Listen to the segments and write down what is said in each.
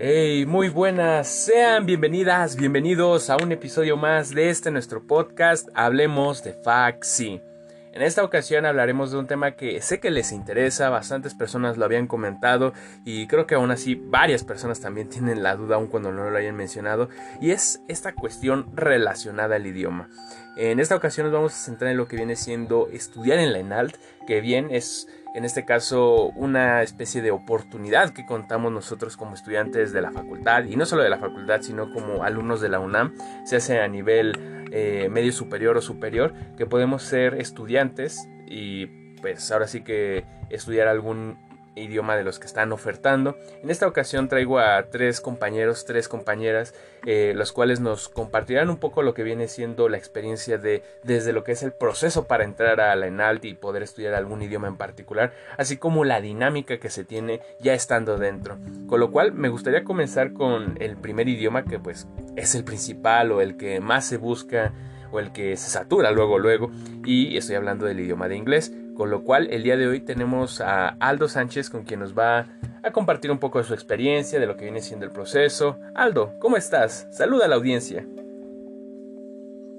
Hey, muy buenas, sean bienvenidas, bienvenidos a un episodio más de este nuestro podcast Hablemos de Faxi. En esta ocasión hablaremos de un tema que sé que les interesa, bastantes personas lo habían comentado y creo que aún así varias personas también tienen la duda aun cuando no lo hayan mencionado y es esta cuestión relacionada al idioma. En esta ocasión nos vamos a centrar en lo que viene siendo estudiar en la ENALT, que bien es en este caso una especie de oportunidad que contamos nosotros como estudiantes de la facultad y no solo de la facultad sino como alumnos de la UNAM, se hace a nivel eh, medio superior o superior, que podemos ser estudiantes y pues ahora sí que estudiar algún idioma de los que están ofertando. En esta ocasión traigo a tres compañeros, tres compañeras, eh, los cuales nos compartirán un poco lo que viene siendo la experiencia de desde lo que es el proceso para entrar a la ENALT y poder estudiar algún idioma en particular, así como la dinámica que se tiene ya estando dentro. Con lo cual me gustaría comenzar con el primer idioma que pues es el principal o el que más se busca o el que se satura luego luego y estoy hablando del idioma de inglés con lo cual el día de hoy tenemos a Aldo Sánchez con quien nos va a compartir un poco de su experiencia, de lo que viene siendo el proceso. Aldo, ¿cómo estás? Saluda a la audiencia.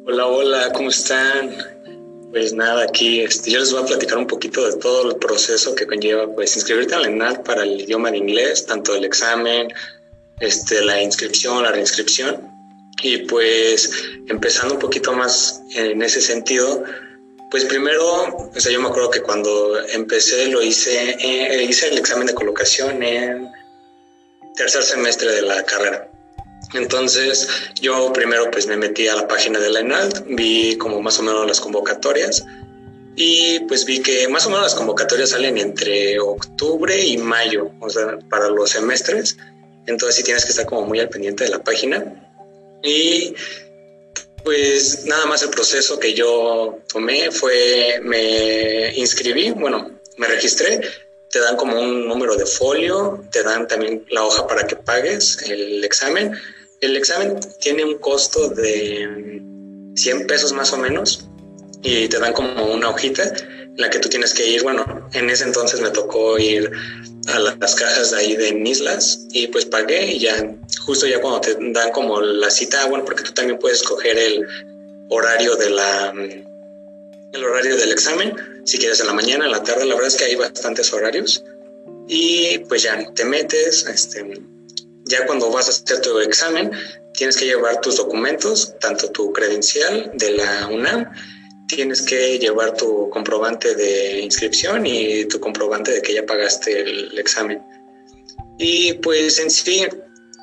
Hola, hola, ¿cómo están? Pues nada, aquí este, yo les voy a platicar un poquito de todo el proceso que conlleva pues inscribirte a la ENAD para el idioma de inglés, tanto el examen, este, la inscripción, la reinscripción. Y pues empezando un poquito más en ese sentido, pues primero, o sea, yo me acuerdo que cuando empecé lo hice, eh, hice el examen de colocación en tercer semestre de la carrera. Entonces, yo primero pues me metí a la página de la ENALT, vi como más o menos las convocatorias y pues vi que más o menos las convocatorias salen entre octubre y mayo, o sea, para los semestres. Entonces sí tienes que estar como muy al pendiente de la página. Y pues nada más el proceso que yo tomé fue, me inscribí, bueno, me registré, te dan como un número de folio, te dan también la hoja para que pagues el examen. El examen tiene un costo de 100 pesos más o menos y te dan como una hojita la que tú tienes que ir, bueno, en ese entonces me tocó ir a las cajas de ahí de Islas y pues pagué y ya justo ya cuando te dan como la cita, bueno, porque tú también puedes escoger el horario de la el horario del examen, si quieres en la mañana, en la tarde, la verdad es que hay bastantes horarios y pues ya te metes, este, ya cuando vas a hacer tu examen, tienes que llevar tus documentos, tanto tu credencial de la UNAM tienes que llevar tu comprobante de inscripción y tu comprobante de que ya pagaste el examen. Y pues en sí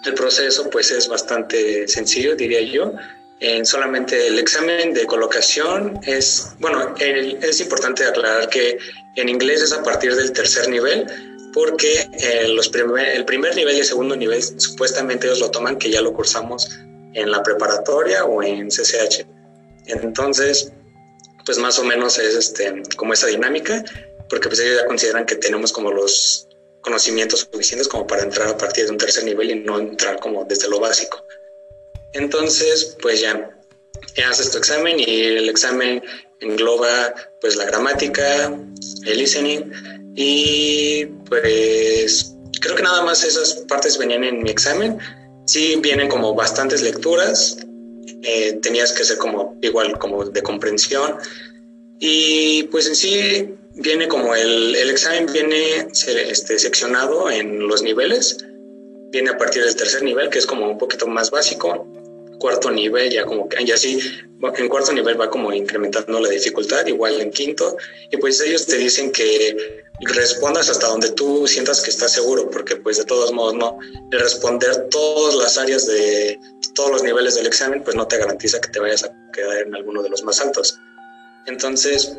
el proceso pues es bastante sencillo, diría yo. En solamente el examen de colocación es, bueno, es importante aclarar que en inglés es a partir del tercer nivel, porque eh, los el primer nivel y el segundo nivel supuestamente ellos lo toman que ya lo cursamos en la preparatoria o en CCH. Entonces, pues más o menos es este, como esa dinámica, porque pues ellos ya consideran que tenemos como los conocimientos suficientes como para entrar a partir de un tercer nivel y no entrar como desde lo básico. Entonces, pues ya, haces tu examen y el examen engloba pues la gramática, el listening y pues creo que nada más esas partes venían en mi examen. Sí vienen como bastantes lecturas, eh, tenías que ser como igual como de comprensión. Y pues en sí viene como el, el examen viene este, seccionado en los niveles, viene a partir del tercer nivel que es como un poquito más básico, cuarto nivel ya como que, y así en cuarto nivel va como incrementando la dificultad, igual en quinto, y pues ellos te dicen que respondas hasta donde tú sientas que estás seguro, porque pues de todos modos no, responder todas las áreas de todos los niveles del examen, pues no te garantiza que te vayas a quedar en alguno de los más altos. Entonces,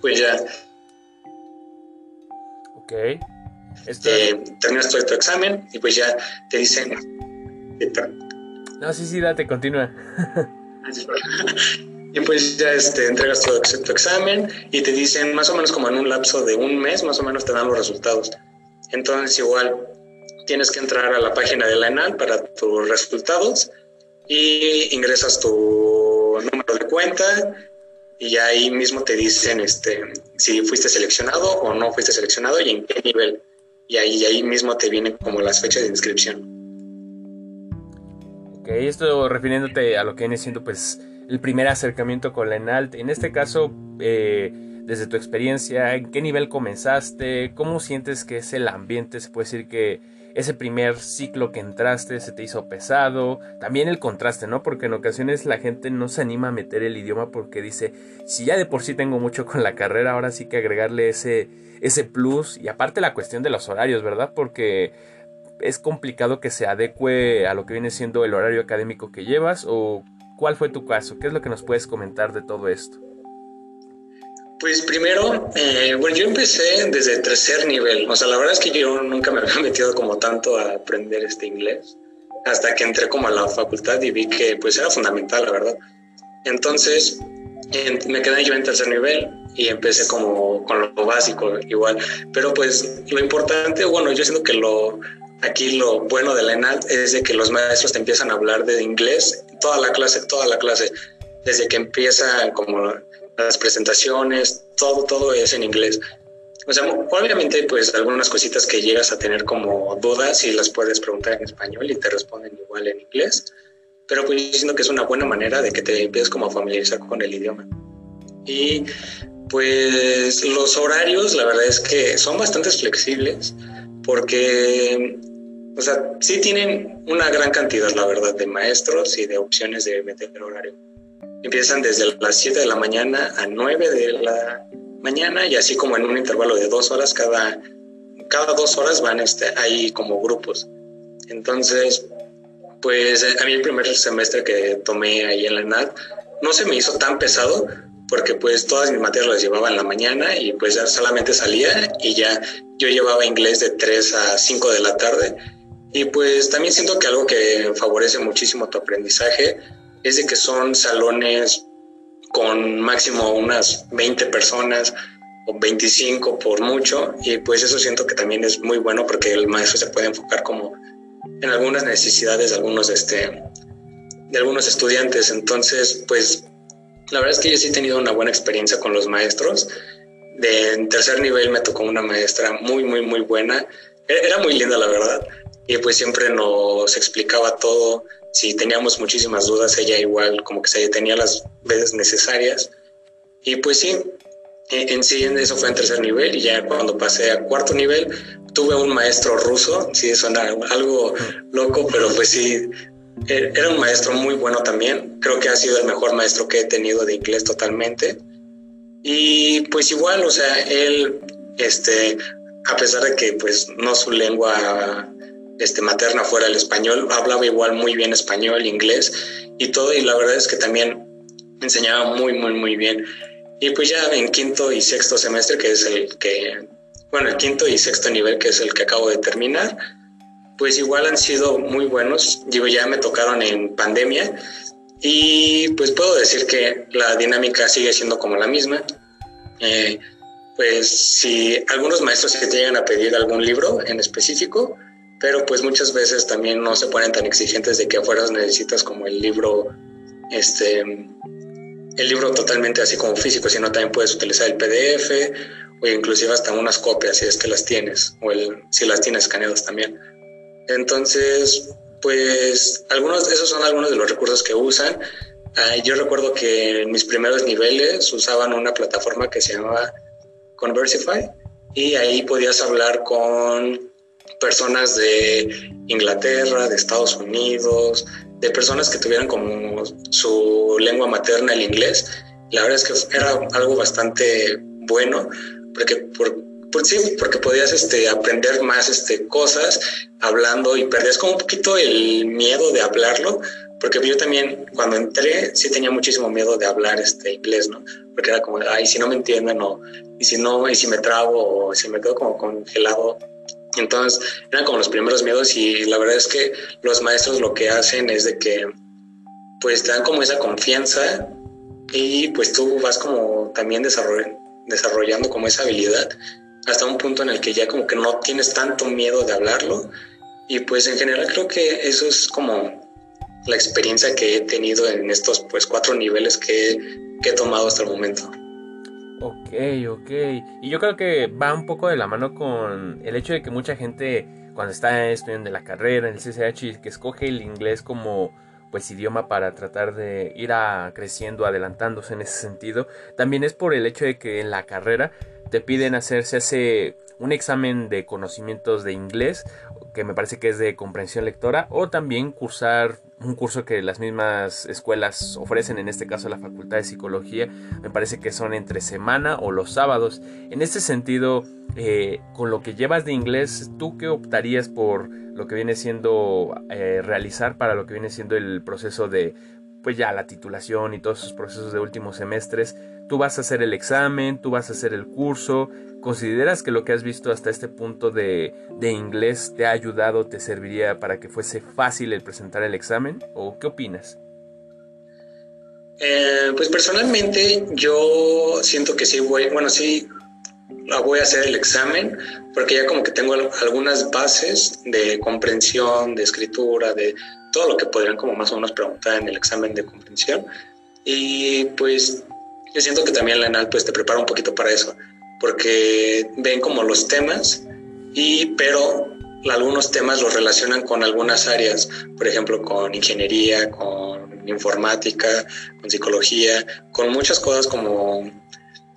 pues ya. Ok. Este... terminas todo tu examen y pues ya te dicen... No, sí, sí, date, continúa. y pues ya este, entregas tu, tu, examen y te dicen más o menos como en un lapso de un mes, más o menos te dan los resultados. Entonces igual tienes que entrar a la página de la para tus resultados y ingresas tu número de cuenta y ahí mismo te dicen este, si fuiste seleccionado o no fuiste seleccionado y en qué nivel. Y ahí, ahí mismo te vienen como las fechas de inscripción. Ok, esto refiriéndote a lo que viene siendo pues el primer acercamiento con la ENALT. En este caso, eh, desde tu experiencia, ¿en qué nivel comenzaste? ¿Cómo sientes que es el ambiente? Se puede decir que ese primer ciclo que entraste se te hizo pesado. También el contraste, ¿no? Porque en ocasiones la gente no se anima a meter el idioma porque dice, si ya de por sí tengo mucho con la carrera, ahora sí que agregarle ese, ese plus. Y aparte la cuestión de los horarios, ¿verdad? Porque es complicado que se adecue a lo que viene siendo el horario académico que llevas o cuál fue tu caso, qué es lo que nos puedes comentar de todo esto. Pues primero, eh, bueno, yo empecé desde tercer nivel. O sea, la verdad es que yo nunca me había metido como tanto a aprender este inglés. Hasta que entré como a la facultad y vi que pues era fundamental, la verdad. Entonces, me quedé yo en tercer nivel y empecé como con lo básico igual. Pero pues lo importante, bueno, yo siento que lo aquí lo bueno de la ENAL es de que los maestros te empiezan a hablar de inglés toda la clase, toda la clase, desde que empieza como las presentaciones, todo, todo es en inglés. O sea, obviamente, pues algunas cositas que llegas a tener como dudas y las puedes preguntar en español y te responden igual en inglés. Pero pues yo siento que es una buena manera de que te empieces como a familiarizar con el idioma. Y pues los horarios, la verdad es que son bastante flexibles porque, o sea, sí tienen una gran cantidad, la verdad, de maestros y de opciones de meter horario empiezan desde las 7 de la mañana a 9 de la mañana y así como en un intervalo de dos horas cada, cada dos horas van este, ahí como grupos. Entonces, pues a mí el primer semestre que tomé ahí en la NAD no se me hizo tan pesado porque pues todas mis materias las llevaba en la mañana y pues ya solamente salía y ya yo llevaba inglés de 3 a 5 de la tarde y pues también siento que algo que favorece muchísimo tu aprendizaje es de que son salones con máximo unas 20 personas o 25 por mucho. Y pues eso siento que también es muy bueno porque el maestro se puede enfocar como en algunas necesidades de algunos este de algunos estudiantes. Entonces pues la verdad es que yo sí he tenido una buena experiencia con los maestros. De tercer nivel me tocó una maestra muy muy muy buena era muy linda la verdad. Y pues siempre nos explicaba todo. Si teníamos muchísimas dudas, ella igual como que se tenía las veces necesarias. Y pues sí, e, en sí eso fue en tercer nivel. Y ya cuando pasé a cuarto nivel tuve un maestro ruso, sí, suena algo loco, pero pues sí, e, era un maestro muy bueno también, creo que ha sido el mejor maestro que he tenido de inglés totalmente. Y pues igual, o sea, él, este, a pesar de que pues no su lengua este, materna fuera el español, hablaba igual muy bien español, inglés y todo, y la verdad es que también enseñaba muy, muy, muy bien. Y pues ya en quinto y sexto semestre, que es el que, bueno, el quinto y sexto nivel, que es el que acabo de terminar, pues igual han sido muy buenos. Digo, ya me tocaron en pandemia y pues puedo decir que la dinámica sigue siendo como la misma. Eh, pues si algunos maestros te llegan a pedir algún libro en específico, pero pues muchas veces también no se ponen tan exigentes de que afuera necesitas como el libro, este, el libro totalmente así como físico, sino también puedes utilizar el PDF o inclusive hasta unas copias si es que las tienes, o el, si las tienes escaneadas también. Entonces, pues algunos, esos son algunos de los recursos que usan. Ah, yo recuerdo que en mis primeros niveles usaban una plataforma que se llamaba Conversify y ahí podías hablar con personas de Inglaterra, de Estados Unidos, de personas que tuvieran como su lengua materna el inglés. La verdad es que era algo bastante bueno, porque por, sí, porque podías este, aprender más este, cosas hablando y perdías como un poquito el miedo de hablarlo, porque yo también cuando entré sí tenía muchísimo miedo de hablar este inglés, ¿no? Porque era como, ay, si no me entienden o y si no, y si me trabo o si me quedo como congelado entonces eran como los primeros miedos y la verdad es que los maestros lo que hacen es de que pues te dan como esa confianza y pues tú vas como también desarrollando como esa habilidad hasta un punto en el que ya como que no tienes tanto miedo de hablarlo y pues en general creo que eso es como la experiencia que he tenido en estos pues cuatro niveles que he tomado hasta el momento. Ok, ok. Y yo creo que va un poco de la mano con el hecho de que mucha gente cuando está estudiando la carrera en el CCH que escoge el inglés como pues idioma para tratar de ir a creciendo, adelantándose en ese sentido. También es por el hecho de que en la carrera te piden hacerse hace un examen de conocimientos de inglés, que me parece que es de comprensión lectora, o también cursar un curso que las mismas escuelas ofrecen, en este caso la Facultad de Psicología, me parece que son entre semana o los sábados. En este sentido, eh, con lo que llevas de inglés, ¿tú qué optarías por lo que viene siendo eh, realizar para lo que viene siendo el proceso de pues ya la titulación y todos esos procesos de últimos semestres, tú vas a hacer el examen, tú vas a hacer el curso, ¿consideras que lo que has visto hasta este punto de, inglés te ha ayudado, te serviría para que fuese fácil el presentar el examen? ¿O qué opinas? Eh, pues personalmente yo siento que sí voy, bueno, sí voy a hacer el examen porque ya como que tengo algunas bases de comprensión, de escritura, de todo lo que podrían como más o menos preguntar en el examen de comprensión. Y pues yo siento que también la ENAL pues te prepara un poquito para eso, porque ven como los temas, y pero algunos temas los relacionan con algunas áreas, por ejemplo con ingeniería, con informática, con psicología, con muchas cosas como,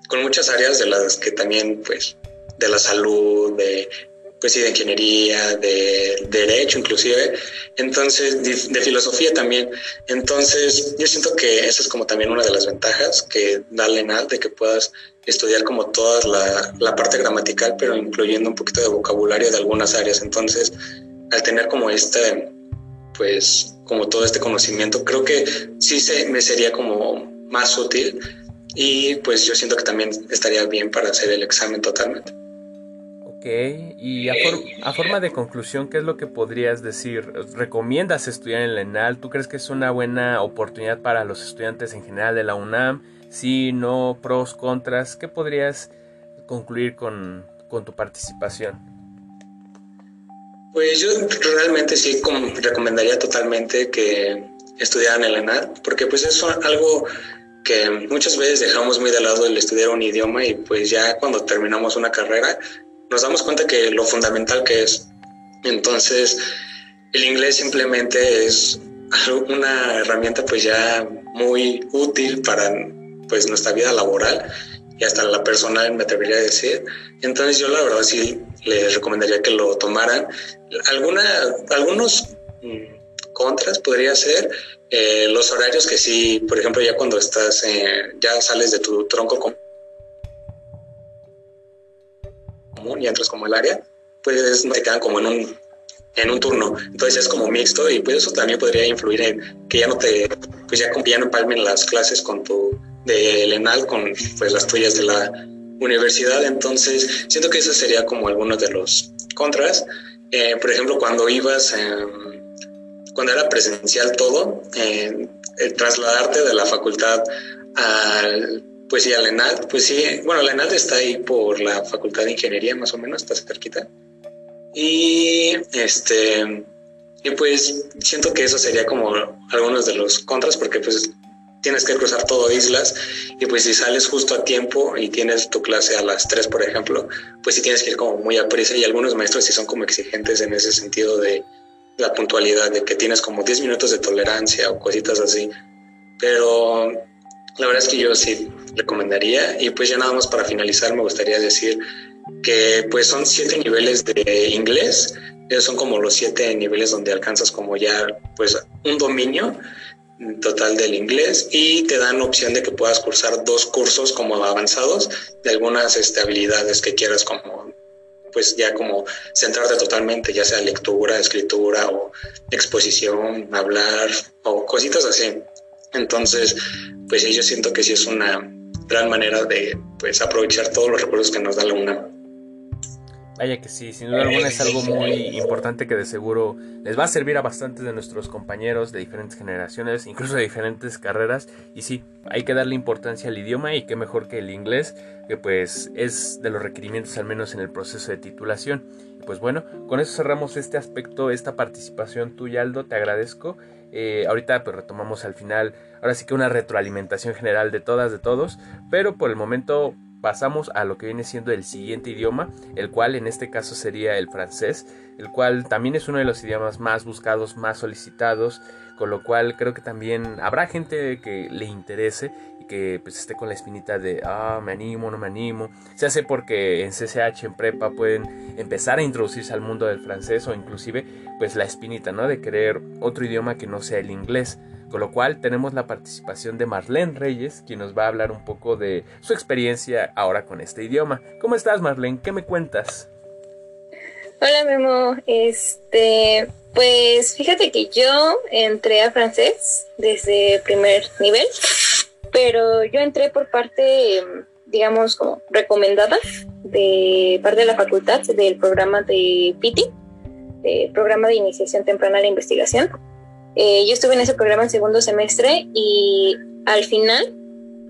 con muchas áreas de las que también pues de la salud, de pues de ingeniería, de, derecho inclusive, entonces, de, filosofía también. Entonces, yo siento que esa es como también una de las ventajas que da Lenal, de que puedas estudiar como toda la, la parte gramatical, pero incluyendo un poquito de vocabulario de algunas áreas. Entonces, al tener como este, pues, como todo este conocimiento, creo que sí se, me sería como más útil y pues yo siento que también estaría bien para hacer el examen totalmente y a, forma de conclusión, ¿qué es lo que podrías decir? ¿Recomiendas estudiar en la ENAL? ¿Tú crees que es una buena oportunidad para los estudiantes en general de la UNAM? Sí, no, pros, contras. ¿Qué podrías concluir con, tu participación? Pues yo realmente sí recomendaría totalmente que estudiaran en la ENAL, porque pues es algo que muchas veces dejamos muy de lado el estudiar un idioma y pues ya cuando terminamos una carrera nos damos cuenta que lo fundamental que es. Entonces, el inglés simplemente es una herramienta pues ya muy útil para pues nuestra vida laboral y hasta la personal me atrevería a decir. Entonces yo la verdad sí les recomendaría que lo tomaran. Alguna, algunos mm, contras podría ser eh, los horarios que sí, por ejemplo, ya cuando estás, ya sales de tu tronco y entras como el área, pues te quedan como en un, en un turno. Entonces es como mixto y pues eso también podría influir en que ya no te, pues ya, ya no empalmen las clases con tu, de ENAL con pues las tuyas de la universidad. Entonces siento que ese sería como alguno de los contras. Eh, por ejemplo, cuando ibas, cuando era presencial todo, eh, trasladarte de la facultad al pues sí, a la ENAD, pues sí, bueno, la ENAD está ahí por la Facultad de Ingeniería, más o menos, está cerquita. Y este, y pues siento que eso sería como algunos de los contras, porque pues tienes que cruzar todo islas y pues si sales justo a tiempo y tienes tu clase a las 3, por ejemplo, pues sí tienes que ir como muy a prisa y algunos maestros sí son como exigentes en ese sentido de la puntualidad, de que tienes como 10 minutos de tolerancia o cositas así. Pero la verdad es que yo sí recomendaría y pues ya nada más para finalizar me gustaría decir que pues son siete niveles de inglés, esos son como los siete niveles donde alcanzas como ya pues un dominio total del inglés y te dan opción de que puedas cursar dos cursos como avanzados de algunas este, habilidades que quieras como pues ya como centrarte totalmente, ya sea lectura, escritura o exposición, hablar o cositas así. Entonces, pues yo siento que sí es una gran manera de pues aprovechar todos los recursos que nos da la UNAM. Vaya que sí, sin duda alguna es algo muy importante que de seguro les va a servir a bastantes de nuestros compañeros de diferentes generaciones, incluso de diferentes carreras. Y sí, hay que darle importancia al idioma y qué mejor que el inglés, que pues es de los requerimientos al menos en el proceso de titulación. Pues bueno, con eso cerramos este aspecto, esta participación tuya Aldo, te agradezco. Eh, ahorita pues retomamos al final, ahora sí que una retroalimentación general de todas, de todos, pero por el momento pasamos a lo que viene siendo el siguiente idioma, el cual en este caso sería el francés, el cual también es uno de los idiomas más buscados, más solicitados, con lo cual creo que también habrá gente que le interese que pues esté con la espinita de, ah, me animo, no me animo. Se hace porque en CCH, en prepa, pueden empezar a introducirse al mundo del francés o inclusive pues la espinita, ¿no? De querer otro idioma que no sea el inglés. Con lo cual tenemos la participación de Marlene Reyes, quien nos va a hablar un poco de su experiencia ahora con este idioma. ¿Cómo estás, Marlene? ¿Qué me cuentas? Hola, Memo. Este, pues fíjate que yo entré a francés desde primer nivel, pero yo entré por parte, digamos, como recomendada de parte de la facultad del programa de PITI, Programa de Iniciación Temprana a la Investigación. Eh, yo estuve en ese programa en segundo semestre y al final,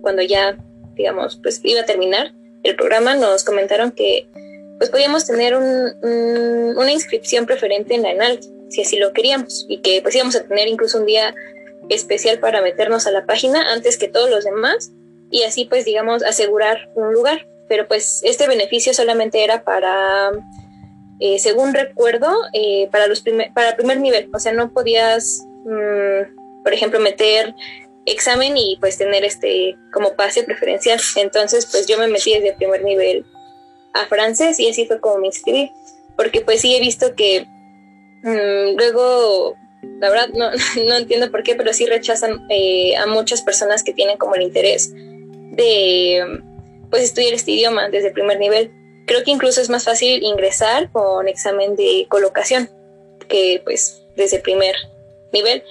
cuando ya, digamos, pues iba a terminar el programa, nos comentaron que pues podíamos tener una inscripción preferente en la ENALT si así lo queríamos, y que pues íbamos a tener incluso un día especial para meternos a la página antes que todos los demás y así pues digamos asegurar un lugar. Pero pues este beneficio solamente era para, eh, según recuerdo, eh, para, los primer, para el primer nivel. O sea, no podías, mm, por ejemplo, meter examen y pues tener este como pase preferencial. Entonces pues yo me metí desde el primer nivel a francés y así fue como me inscribí. Porque pues sí he visto que Mm, luego, la verdad, no, no, entiendo por qué, pero sí rechazan eh, a muchas personas que tienen como el interés de pues estudiar este idioma desde el primer nivel. Creo que incluso es más fácil ingresar con examen de colocación que pues desde el primer nivel.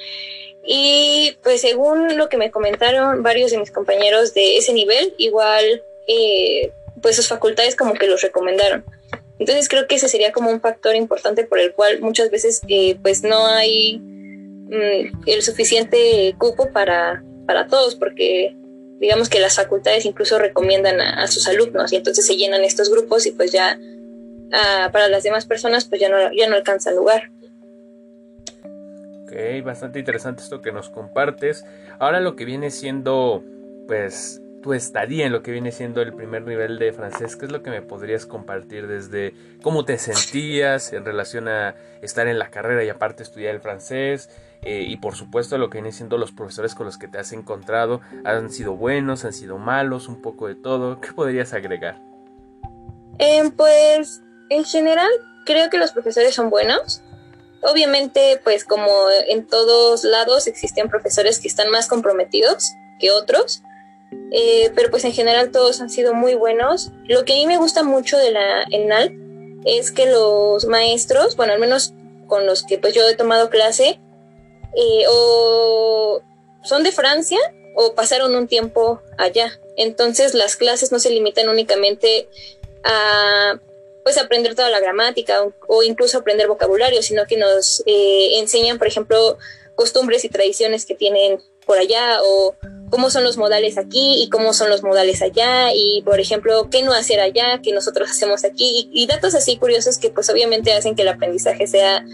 Y pues según lo que me comentaron varios de mis compañeros de ese nivel, igual eh, pues sus facultades como que los recomendaron. Entonces creo que ese sería como un factor importante por el cual muchas veces eh, pues no hay mm, el suficiente cupo para, para todos, porque digamos que las facultades incluso recomiendan a, sus alumnos y entonces se llenan estos grupos y pues ya ah, para las demás personas pues ya no, ya no alcanza lugar. Ok, bastante interesante esto que nos compartes. Ahora lo que viene siendo pues tu estadía en lo que viene siendo el primer nivel de francés, ¿qué es lo que me podrías compartir desde cómo te sentías en relación a estar en la carrera y aparte estudiar el francés? Eh, y por supuesto lo que viene siendo los profesores con los que te has encontrado, ¿han sido buenos, han sido malos, un poco de todo? ¿Qué podrías agregar? Eh, pues en general creo que los profesores son buenos. Obviamente, pues como en todos lados existen profesores que están más comprometidos que otros eh, pero pues en general todos han sido muy buenos. Lo que a mí me gusta mucho de la ENAL es que los maestros, bueno, al menos con los que pues yo he tomado clase, eh, o son de Francia o pasaron un tiempo allá. Entonces las clases no se limitan únicamente a pues aprender toda la gramática o, incluso aprender vocabulario, sino que nos eh, enseñan, por ejemplo, costumbres y tradiciones que tienen por allá o cómo son los modales aquí y cómo son los modales allá y por ejemplo qué no hacer allá que nosotros hacemos aquí y, datos así curiosos que pues obviamente hacen que el aprendizaje sea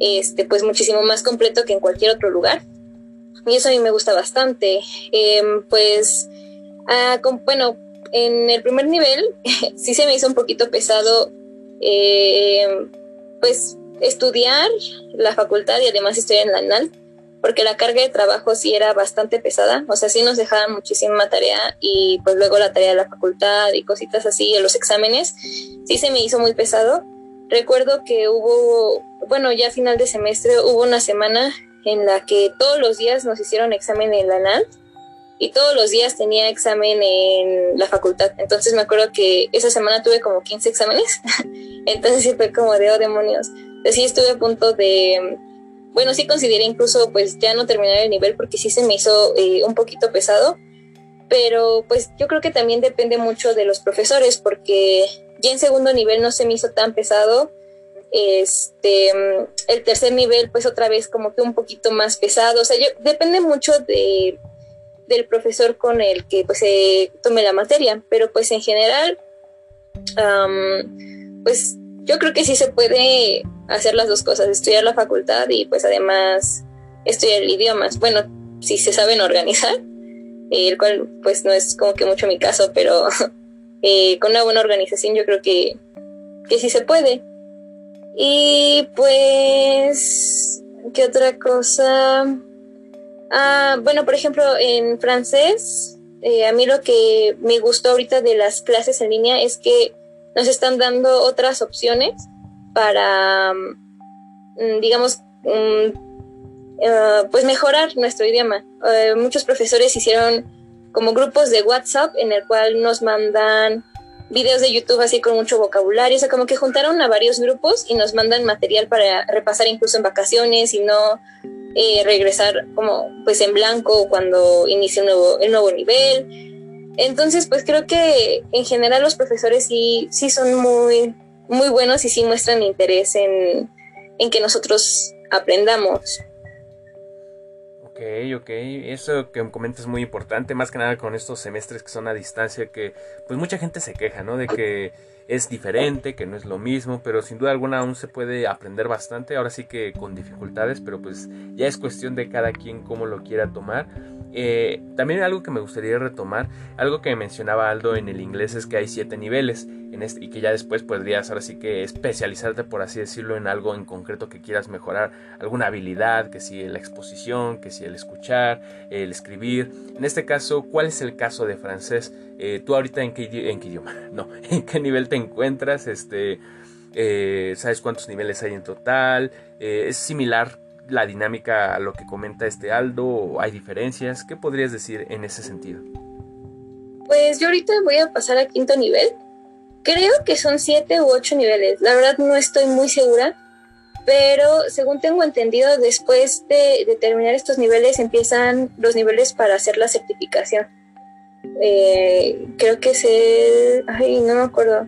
este pues muchísimo más completo que en cualquier otro lugar. Y eso a mí me gusta bastante. Em, pues ah, bueno en el primer nivel sí se me hizo un poquito pesado em, pues estudiar la facultad y además estudiar en la ANAL porque la carga de trabajo sí era bastante pesada, o sea, sí nos dejaban muchísima tarea y pues luego la tarea de la facultad y cositas así, los exámenes, sí se me hizo muy pesado. Recuerdo que hubo, bueno, ya a final de semestre hubo una semana en la que todos los días nos hicieron examen en la NALT y todos los días tenía examen en la facultad. Entonces me acuerdo que esa semana tuve como 15 exámenes. Entonces sí fue como de, oh demonios. Así estuve a punto de bueno, sí consideré incluso pues ya no terminar el nivel porque sí se me hizo eh, un poquito pesado, pero pues yo creo que también depende mucho de los profesores porque ya en segundo nivel no se me hizo tan pesado. Este, el tercer nivel pues otra vez como que un poquito más pesado, o sea, yo, depende mucho de, del profesor con el que pues se tome la materia, pero pues en general, pues yo creo que sí se puede hacer las dos cosas, estudiar la facultad y pues además estudiar idiomas. Bueno, si se saben organizar, el cual pues no es como que mucho mi caso, pero eh, con una buena organización yo creo que, que sí se puede. Y pues, ¿qué otra cosa? Ah, bueno, por ejemplo, en francés, eh, a mí lo que me gustó ahorita de las clases en línea es que nos están dando otras opciones para, mm, digamos, eh, pues mejorar nuestro idioma. Eh, muchos profesores hicieron como grupos de WhatsApp en el cual nos mandan videos de YouTube así con mucho vocabulario, o sea, como que juntaron a varios grupos y nos mandan material para repasar incluso en vacaciones y no eh, regresar como pues en blanco cuando inicie nuevo, el nuevo nivel. Entonces, pues creo que en general los profesores sí, sí son muy, muy buenos y sí muestran interés en, en que nosotros aprendamos. Ok, ok, eso que comentas es muy importante, más que nada con estos semestres que son a distancia, que pues mucha gente se queja, ¿no? De que es diferente, que no es lo mismo, pero sin duda alguna aún se puede aprender bastante, ahora sí que con dificultades, pero pues ya es cuestión de cada quien cómo lo quiera tomar. Eh, también algo que me gustaría retomar, algo que mencionaba Aldo en el inglés es que hay siete niveles en este, y que ya después podrías ahora sí que especializarte, por así decirlo, en algo en concreto que quieras mejorar, alguna habilidad, que si la exposición, que si el escuchar, el escribir. En este caso, ¿cuál es el caso de francés? Eh, ¿Tú ahorita en qué, idioma? No, ¿en qué nivel te encuentras? Este, eh, ¿Sabes cuántos niveles hay en total? ¿Es similar la dinámica a lo que comenta este Aldo? ¿Hay diferencias? ¿Qué podrías decir en ese sentido? Pues yo ahorita voy a pasar a quinto nivel. Creo que son siete u ocho niveles. La verdad no estoy muy segura. Pero según tengo entendido, después de, terminar estos niveles empiezan los niveles para hacer la certificación. Eh, creo que es el... Ay, no me acuerdo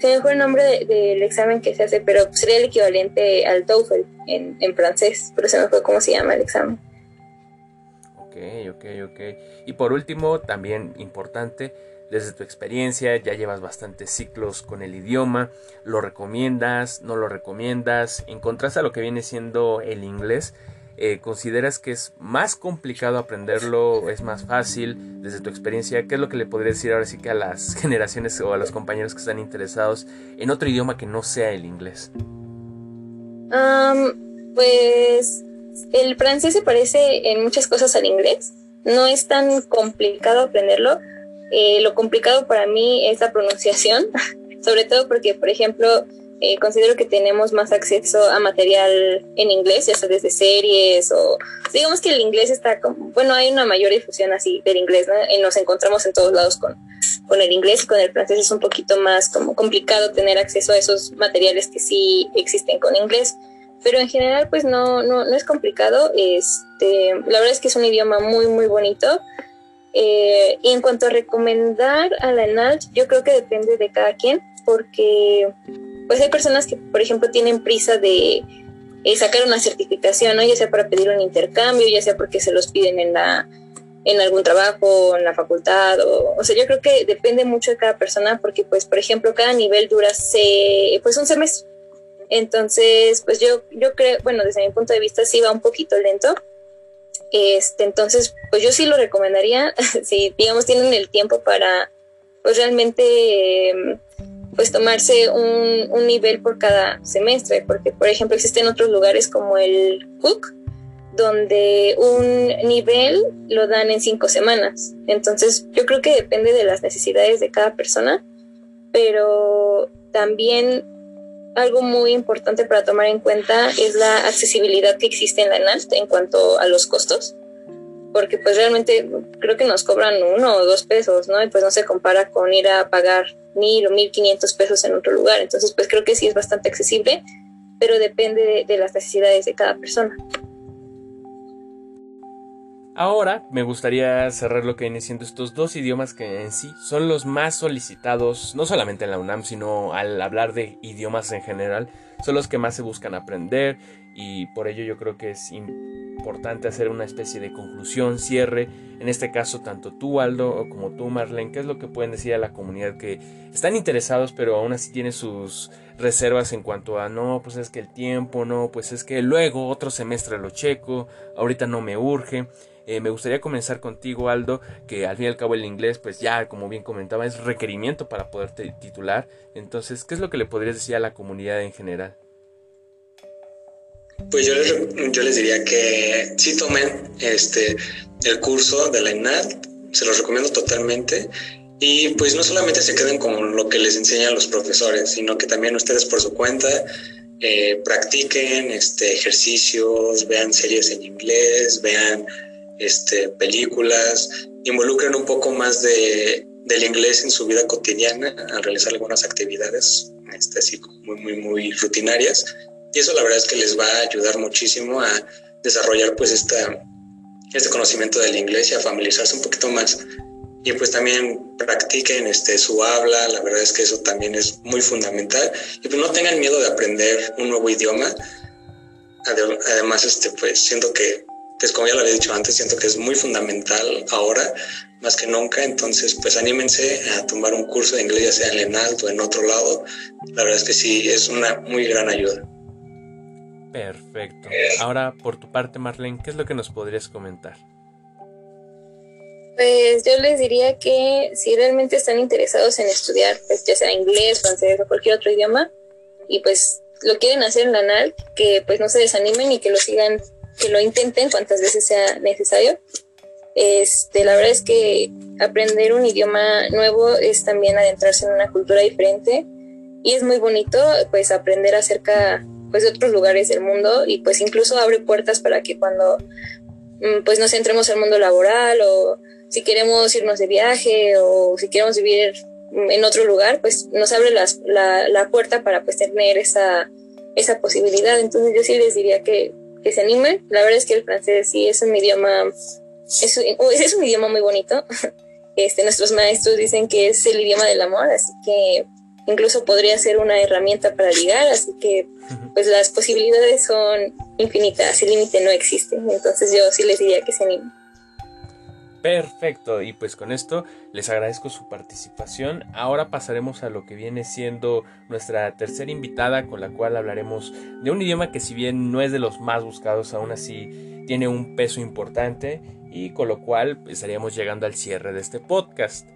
se me fue el nombre del examen que se hace, pero sería el equivalente al TOEFL en, en, francés, pero se me fue cómo se llama el examen. Ok, ok, ok. Y por último, también importante, desde tu experiencia, ya llevas bastantes ciclos con el idioma, ¿lo recomiendas? ¿No lo recomiendas? En contraste a lo que viene siendo el inglés, eh, ¿Consideras que es más complicado aprenderlo? ¿Es más fácil? Desde tu experiencia, ¿qué es lo que le podrías decir ahora sí que a las generaciones o a los compañeros que están interesados en otro idioma que no sea el inglés? pues el francés se parece en muchas cosas al inglés. No es tan complicado aprenderlo. Eh, lo complicado para mí es la pronunciación, sobre todo porque, por ejemplo, eh, considero que tenemos más acceso a material en inglés, ya sea desde series o digamos que el inglés está como, bueno, hay una mayor difusión así del inglés, ¿no? Y nos encontramos en todos lados con, con el inglés y con el francés es un poquito más como complicado tener acceso a esos materiales que sí existen con inglés. Pero en general, pues no, no, no es complicado. Este, la verdad es que es un idioma muy, muy bonito. Eh, y en cuanto a recomendar a la ENALT, yo creo que depende de cada quien, porque pues hay personas que, por ejemplo, tienen prisa de eh, sacar una certificación, ¿no? ya sea para pedir un intercambio, ya sea porque se los piden en la en algún trabajo, en la facultad, o, o sea, yo creo que depende mucho de cada persona, porque, pues, por ejemplo, cada nivel dura, se, pues, un semestre. Entonces, pues yo, yo creo, bueno, desde mi punto de vista sí va un poquito lento. Este, entonces, pues yo sí lo recomendaría, si, digamos, tienen el tiempo para, pues, realmente... Em, pues tomarse un, nivel por cada semestre, porque por ejemplo existen otros lugares como el Cook, donde un nivel lo dan en cinco semanas. Entonces yo creo que depende de las necesidades de cada persona, pero también algo muy importante para tomar en cuenta es la accesibilidad que existe en la NALT en cuanto a los costos porque pues realmente creo que nos cobran uno o dos pesos, ¿no? Y pues no se compara con ir a pagar mil o mil quinientos pesos en otro lugar. Entonces pues creo que sí es bastante accesible, pero depende de, las necesidades de cada persona. Ahora me gustaría cerrar lo que viene siendo estos dos idiomas que en sí son los más solicitados, no solamente en la UNAM, sino al hablar de idiomas en general, son los que más se buscan aprender y por ello yo creo que es importante hacer una especie de conclusión, cierre. En este caso, tanto tú, Aldo, como tú, Marlene, ¿qué es lo que pueden decir a la comunidad que están interesados, pero aún así tienen sus reservas en cuanto a no, pues es que el tiempo, no, pues es que luego otro semestre lo checo, ahorita no me urge. Eh, me gustaría comenzar contigo, Aldo, que al fin y al cabo el inglés, pues ya, como bien comentaba, es requerimiento para poder titular. Entonces, ¿qué es lo que le podrías decir a la comunidad en general? Pues yo les, yo les diría que sí tomen este, el curso de la INAD, se los recomiendo totalmente. Y pues no solamente se queden con lo que les enseñan los profesores, sino que también ustedes por su cuenta eh, practiquen este, ejercicios, vean series en inglés, vean este, películas, involucren un poco más de, del inglés en su vida cotidiana al realizar algunas actividades este, así muy, muy, muy rutinarias. Y eso la verdad es que les va a ayudar muchísimo a desarrollar pues esta, este conocimiento del inglés y a familiarizarse un poquito más. Y pues también practiquen este, su habla, la verdad es que eso también es muy fundamental. Y pues no tengan miedo de aprender un nuevo idioma. Además, este, pues siento que pues como ya lo había dicho antes, siento que es muy fundamental ahora, más que nunca. Entonces, pues anímense a tomar un curso de inglés, ya sea en Lenalt o en otro lado. La verdad es que sí, es una muy gran ayuda. Perfecto. Ahora, por tu parte, Marlene, ¿qué es lo que nos podrías comentar? Pues yo les diría que si realmente están interesados en estudiar, pues ya sea inglés, francés o cualquier otro idioma, y pues lo quieren hacer en la NAL, que pues no se desanimen y que lo sigan que lo intenten cuantas veces sea necesario. Este, la verdad es que aprender un idioma nuevo es también adentrarse en una cultura diferente y es muy bonito pues aprender acerca pues de otros lugares del mundo y pues incluso abre puertas para que cuando mm, pues nos entremos al mundo laboral o si queremos irnos de viaje o si queremos vivir en otro lugar pues nos abre las, la, la puerta para pues tener esa, esa posibilidad entonces yo sí les diría que que se animen. La verdad es que el francés sí es un idioma, es un, es un idioma muy bonito. Este, nuestros maestros dicen que es el idioma del amor, así que incluso podría ser una herramienta para ligar, así que pues las posibilidades son infinitas, el límite no existe. Entonces yo sí les diría que se animen. Perfecto, y pues con esto les agradezco su participación. Ahora pasaremos a lo que viene siendo nuestra tercera invitada con la cual hablaremos de un idioma que si bien no es de los más buscados, aún así tiene un peso importante y con lo cual estaríamos llegando al cierre de este podcast.